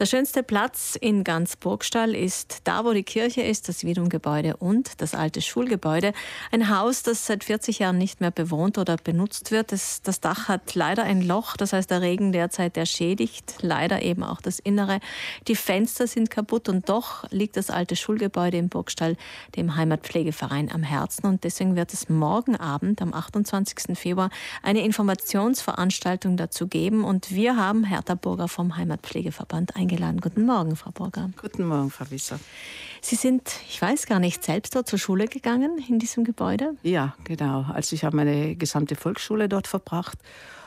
Der schönste Platz in ganz Burgstall ist da, wo die Kirche ist, das Wiedum-Gebäude und das alte Schulgebäude. Ein Haus, das seit 40 Jahren nicht mehr bewohnt oder benutzt wird. Das, das Dach hat leider ein Loch, das heißt der Regen derzeit der schädigt. Leider eben auch das Innere. Die Fenster sind kaputt und doch liegt das alte Schulgebäude im Burgstall dem Heimatpflegeverein am Herzen. Und deswegen wird es morgen Abend, am 28. Februar, eine Informationsveranstaltung dazu geben. Und wir haben Hertha Burger vom Heimatpflegeverband eingeladen eingeladen. Guten Morgen, Frau Burger. Guten Morgen, Frau Wisser. Sie sind, ich weiß gar nicht, selbst dort zur Schule gegangen in diesem Gebäude? Ja, genau. Also ich habe meine gesamte Volksschule dort verbracht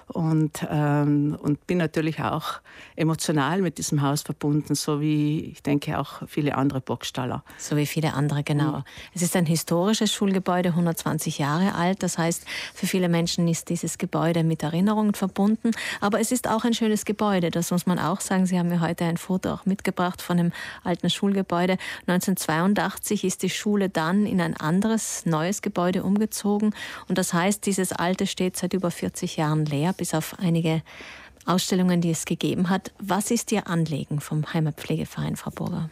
und, ähm, und bin natürlich auch emotional mit diesem Haus verbunden, so wie ich denke auch viele andere Burgstaller. So wie viele andere, genau. Mhm. Es ist ein historisches Schulgebäude, 120 Jahre alt. Das heißt, für viele Menschen ist dieses Gebäude mit Erinnerungen verbunden. Aber es ist auch ein schönes Gebäude, das muss man auch sagen. Sie haben mir heute ein Foto auch mitgebracht von dem alten Schulgebäude. 1982 ist die Schule dann in ein anderes, neues Gebäude umgezogen. Und das heißt, dieses alte steht seit über 40 Jahren leer bis auf einige Ausstellungen, die es gegeben hat. Was ist Ihr Anliegen vom Heimatpflegeverein, Frau Burger?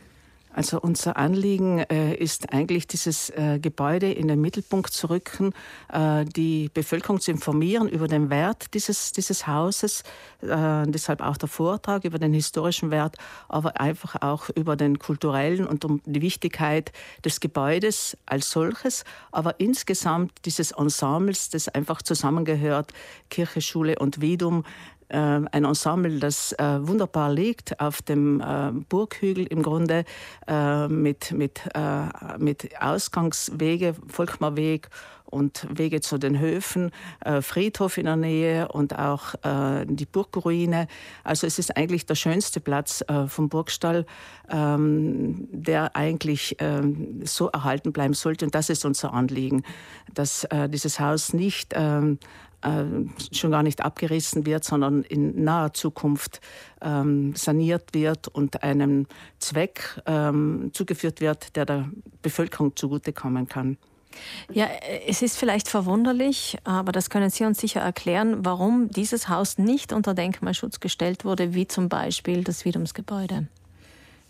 Also unser Anliegen äh, ist eigentlich, dieses äh, Gebäude in den Mittelpunkt zu rücken, äh, die Bevölkerung zu informieren über den Wert dieses, dieses Hauses, äh, deshalb auch der Vortrag über den historischen Wert, aber einfach auch über den kulturellen und um die Wichtigkeit des Gebäudes als solches, aber insgesamt dieses Ensembles, das einfach zusammengehört, Kirche, Schule und Widum, äh, ein Ensemble, das äh, wunderbar liegt auf dem äh, Burghügel im Grunde mit, mit, mit Ausgangswege, Volkmarweg und Wege zu den Höfen, Friedhof in der Nähe und auch die Burgruine. Also es ist eigentlich der schönste Platz vom Burgstall, ähm, der eigentlich ähm, so erhalten bleiben sollte. Und das ist unser Anliegen, dass dieses Haus nicht ähm, äh, schon gar nicht abgerissen wird, sondern in naher Zukunft ähm, saniert wird und einem Zweck ähm, zugeführt wird, der der Bevölkerung zugutekommen kann. Ja, es ist vielleicht verwunderlich, aber das können Sie uns sicher erklären, warum dieses Haus nicht unter Denkmalschutz gestellt wurde, wie zum Beispiel das Wiedumsgebäude.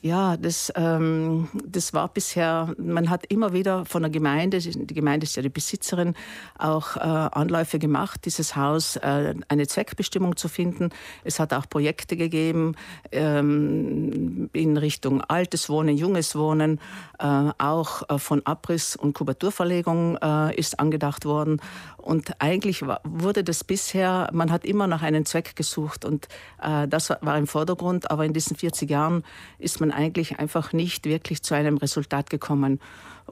Ja, das, ähm, das war bisher, man hat immer wieder von der Gemeinde, die Gemeinde ist ja die Besitzerin, auch äh, Anläufe gemacht, dieses Haus äh, eine Zweckbestimmung zu finden. Es hat auch Projekte gegeben ähm, in Richtung altes Wohnen, junges Wohnen, äh, auch äh, von Abriss- und Kubaturverlegung äh, ist angedacht worden. Und eigentlich wurde das bisher, man hat immer nach einem Zweck gesucht und äh, das war im Vordergrund, aber in diesen 40 Jahren ist man eigentlich einfach nicht wirklich zu einem Resultat gekommen.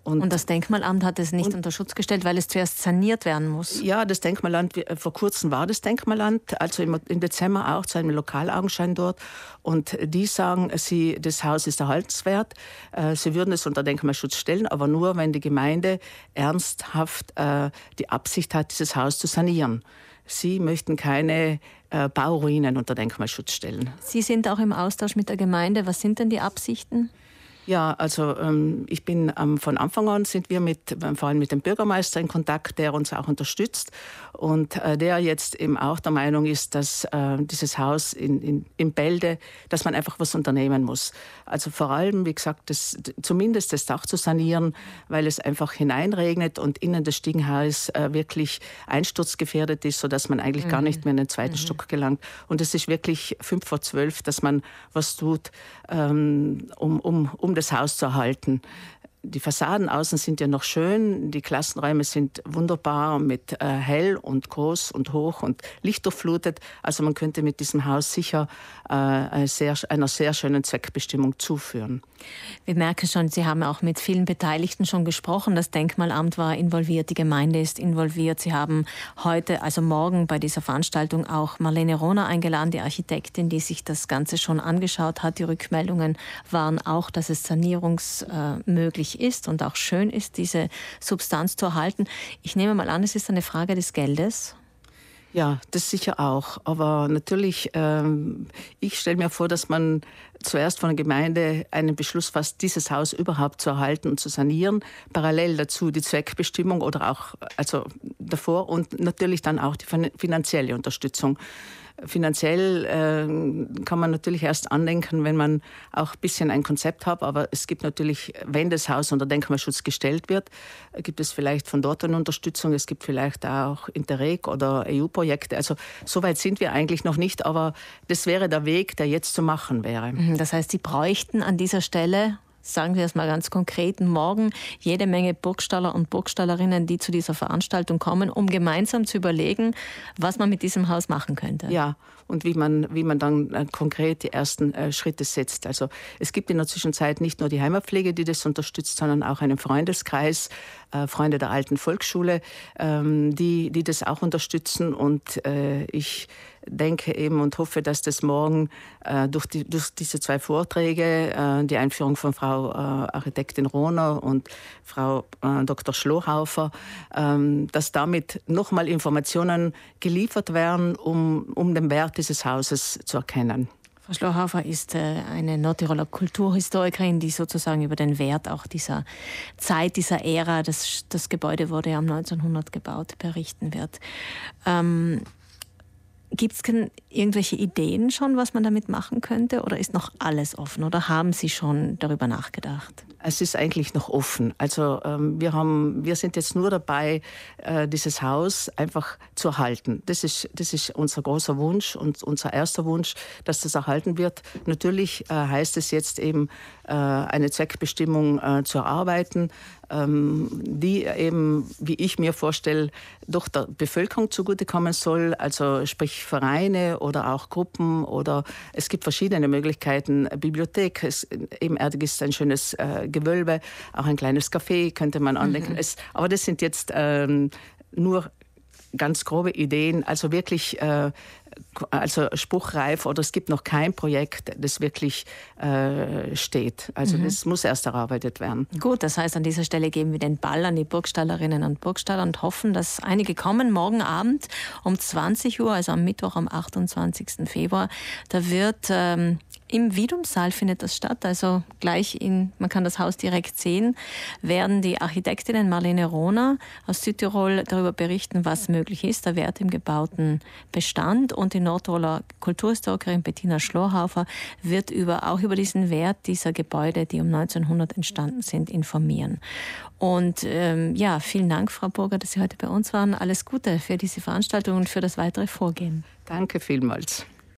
Und, und, das Denkmalamt hat es nicht unter Schutz gestellt, weil es zuerst saniert werden muss. Ja, das Denkmalamt, vor kurzem war das Denkmalamt, also im, im Dezember auch zu einem Lokalaugenschein dort. Und die sagen, sie, das Haus ist erhaltenswert. Äh, sie würden es unter Denkmalschutz stellen, aber nur, wenn die Gemeinde ernsthaft äh, die Absicht hat, dieses Haus zu sanieren. Sie möchten keine äh, Bauruinen unter Denkmalschutz stellen. Sie sind auch im Austausch mit der Gemeinde. Was sind denn die Absichten? Ja, also ähm, ich bin ähm, von Anfang an sind wir mit, ähm, vor allem mit dem Bürgermeister in Kontakt, der uns auch unterstützt und äh, der jetzt eben auch der Meinung ist, dass äh, dieses Haus in, in, in Bälde, dass man einfach was unternehmen muss. Also vor allem, wie gesagt, das, zumindest das Dach zu sanieren, weil es einfach hineinregnet und innen des Stiegenhaus äh, wirklich einsturzgefährdet ist, sodass man eigentlich mhm. gar nicht mehr in den zweiten mhm. Stock gelangt. Und es ist wirklich fünf vor zwölf, dass man was tut, ähm, um, um, um das Haus zu erhalten. Die Fassaden außen sind ja noch schön, die Klassenräume sind wunderbar mit äh, hell und groß und hoch und lichtdurchflutet. Also man könnte mit diesem Haus sicher äh, sehr, einer sehr schönen Zweckbestimmung zuführen. Wir merken schon, Sie haben auch mit vielen Beteiligten schon gesprochen. Das Denkmalamt war involviert, die Gemeinde ist involviert. Sie haben heute, also morgen bei dieser Veranstaltung auch Marlene Rohner eingeladen, die Architektin, die sich das Ganze schon angeschaut hat. Die Rückmeldungen waren auch, dass es sanierungsmöglich wichtig ist und auch schön ist, diese Substanz zu erhalten. Ich nehme mal an, es ist eine Frage des Geldes. Ja, das sicher auch. Aber natürlich, ähm, ich stelle mir vor, dass man zuerst von der Gemeinde einen Beschluss fasst, dieses Haus überhaupt zu erhalten und zu sanieren. Parallel dazu die Zweckbestimmung oder auch also davor und natürlich dann auch die finanzielle Unterstützung. Finanziell äh, kann man natürlich erst andenken, wenn man auch ein bisschen ein Konzept hat. Aber es gibt natürlich, wenn das Haus unter Denkmalschutz gestellt wird, gibt es vielleicht von dort eine Unterstützung. Es gibt vielleicht auch Interreg oder EU-Projekte. Also so weit sind wir eigentlich noch nicht. Aber das wäre der Weg, der jetzt zu machen wäre. Mhm, das heißt, Sie bräuchten an dieser Stelle sagen wir es mal ganz konkret, morgen jede Menge Burgstaller und Burgstallerinnen, die zu dieser Veranstaltung kommen, um gemeinsam zu überlegen, was man mit diesem Haus machen könnte. Ja, und wie man, wie man dann äh, konkret die ersten äh, Schritte setzt. Also es gibt in der Zwischenzeit nicht nur die Heimatpflege, die das unterstützt, sondern auch einen Freundeskreis, äh, Freunde der alten Volksschule, ähm, die, die das auch unterstützen. Und äh, ich denke eben und hoffe, dass das morgen äh, durch, die, durch diese zwei Vorträge, äh, die Einführung von Frau Architektin Rohner und Frau Dr. Schlohaufer, ähm, dass damit nochmal Informationen geliefert werden, um, um den Wert dieses Hauses zu erkennen. Frau Schlohaufer ist äh, eine Nordtiroler Kulturhistorikerin, die sozusagen über den Wert auch dieser Zeit, dieser Ära, das, das Gebäude wurde ja um 1900 gebaut, berichten wird. Ähm, Gibt es irgendwelche Ideen schon, was man damit machen könnte? Oder ist noch alles offen? Oder haben Sie schon darüber nachgedacht? Es ist eigentlich noch offen. Also ähm, wir, haben, wir sind jetzt nur dabei, äh, dieses Haus einfach zu erhalten. Das ist, das ist unser großer Wunsch und unser erster Wunsch, dass das erhalten wird. Natürlich äh, heißt es jetzt eben, äh, eine Zweckbestimmung äh, zu erarbeiten, die eben, wie ich mir vorstelle, doch der Bevölkerung zugutekommen soll, also sprich Vereine oder auch Gruppen oder es gibt verschiedene Möglichkeiten. Bibliothek, es, ebenerdig ist ein schönes äh, Gewölbe, auch ein kleines Café könnte man andenken. Mhm. Es, aber das sind jetzt ähm, nur ganz grobe Ideen, also wirklich äh, also spruchreif oder es gibt noch kein Projekt, das wirklich äh, steht. Also mhm. das muss erst erarbeitet werden. Gut, das heißt, an dieser Stelle geben wir den Ball an die Burgstallerinnen und Burgstaller und hoffen, dass einige kommen morgen Abend um 20 Uhr, also am Mittwoch, am 28. Februar. Da wird ähm, im Widumsaal findet das statt, also gleich in, man kann das Haus direkt sehen, werden die Architektinnen Marlene Rohner aus Südtirol darüber berichten, was möglich ist, der Wert im gebauten Bestand und die Nordtiroler Kulturhistorikerin Bettina Schlohaufer wird über, auch über diesen Wert dieser Gebäude, die um 1900 entstanden sind, informieren. Und ähm, ja, vielen Dank, Frau Burger, dass Sie heute bei uns waren. Alles Gute für diese Veranstaltung und für das weitere Vorgehen. Danke vielmals.